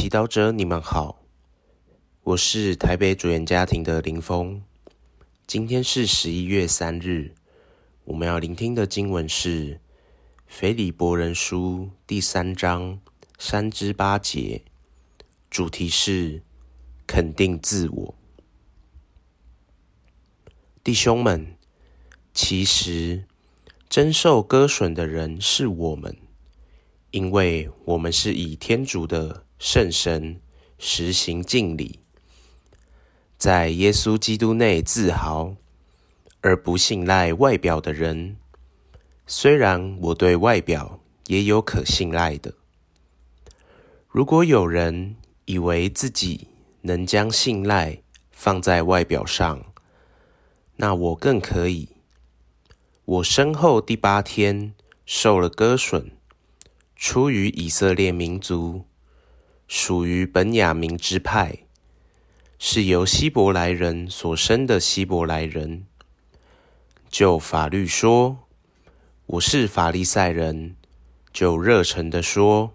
祈祷者，你们好，我是台北主演家庭的林峰。今天是十一月三日，我们要聆听的经文是《腓利伯人书》第三章三至八节，主题是肯定自我。弟兄们，其实真受割损的人是我们，因为我们是以天主的。圣神实行敬礼，在耶稣基督内自豪，而不信赖外表的人。虽然我对外表也有可信赖的，如果有人以为自己能将信赖放在外表上，那我更可以。我身后第八天受了割损，出于以色列民族。属于本雅明支派，是由希伯来人所生的希伯来人。就法律说，我是法利赛人；就热诚的说，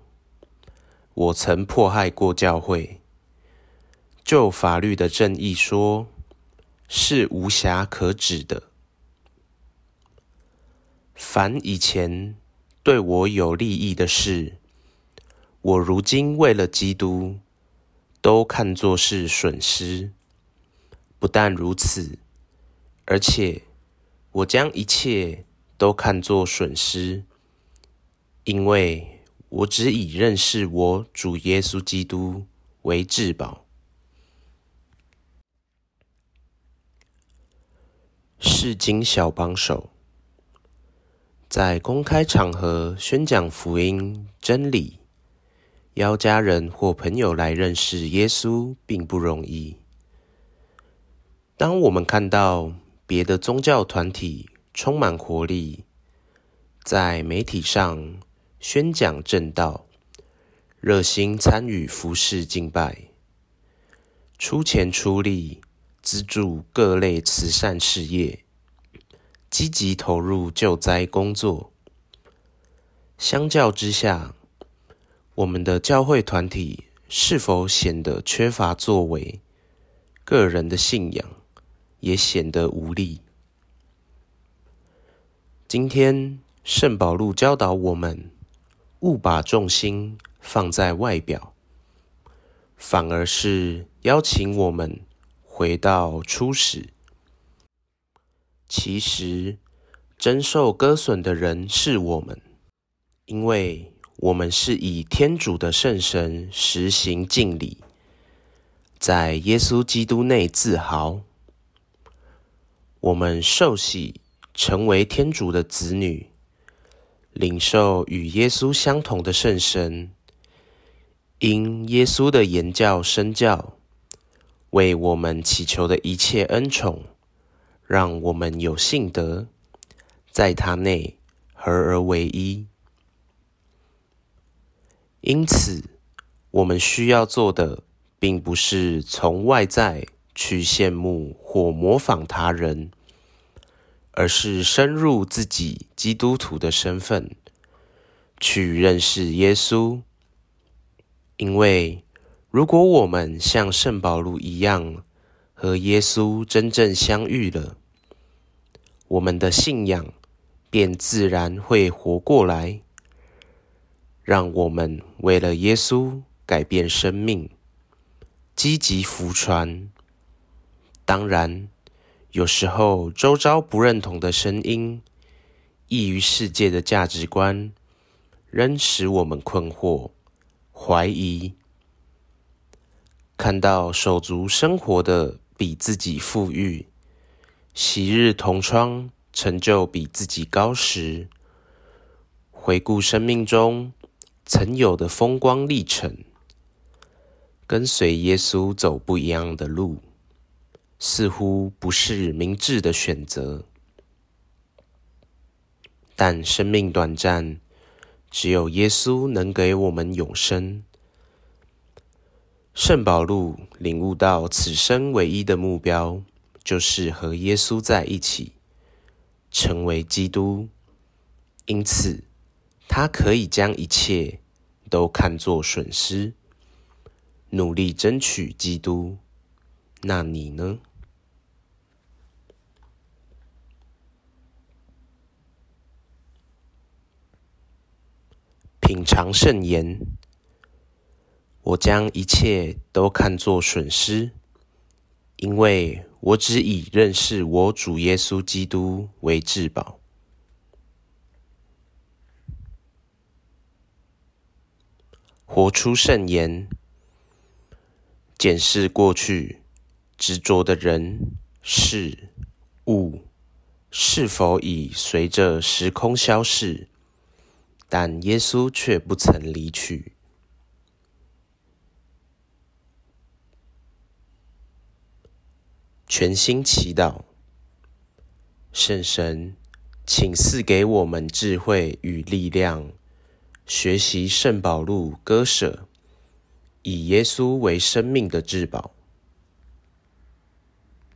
我曾迫害过教会。就法律的正义说，是无瑕可指的。凡以前对我有利益的事，我如今为了基督，都看作是损失。不但如此，而且我将一切都看作损失，因为我只以认识我主耶稣基督为至宝。世经小帮手，在公开场合宣讲福音真理。邀家人或朋友来认识耶稣并不容易。当我们看到别的宗教团体充满活力，在媒体上宣讲正道，热心参与服侍敬拜，出钱出力资助各类慈善事业，积极投入救灾工作，相较之下，我们的教会团体是否显得缺乏作为？个人的信仰也显得无力。今天圣保禄教导我们，勿把重心放在外表，反而是邀请我们回到初始。其实，真受割损的人是我们，因为。我们是以天主的圣神实行敬礼，在耶稣基督内自豪。我们受洗成为天主的子女，领受与耶稣相同的圣神，因耶稣的言教身教，为我们祈求的一切恩宠，让我们有信德，在他内合而为一。因此，我们需要做的，并不是从外在去羡慕或模仿他人，而是深入自己基督徒的身份，去认识耶稣。因为，如果我们像圣保禄一样和耶稣真正相遇了，我们的信仰便自然会活过来。让我们为了耶稣改变生命，积极服传。当然，有时候周遭不认同的声音，异于世界的价值观，仍使我们困惑、怀疑。看到手足生活的比自己富裕，昔日同窗成就比自己高时，回顾生命中。曾有的风光历程，跟随耶稣走不一样的路，似乎不是明智的选择。但生命短暂，只有耶稣能给我们永生。圣保禄领悟到，此生唯一的目标就是和耶稣在一起，成为基督。因此。他可以将一切都看作损失，努力争取基督。那你呢？品尝圣言，我将一切都看作损失，因为我只以认识我主耶稣基督为至宝。活出圣言，检视过去执着的人、事、物，是否已随着时空消逝？但耶稣却不曾离去。全心祈祷，圣神，请赐给我们智慧与力量，学习圣保禄割舍，以耶稣为生命的至宝。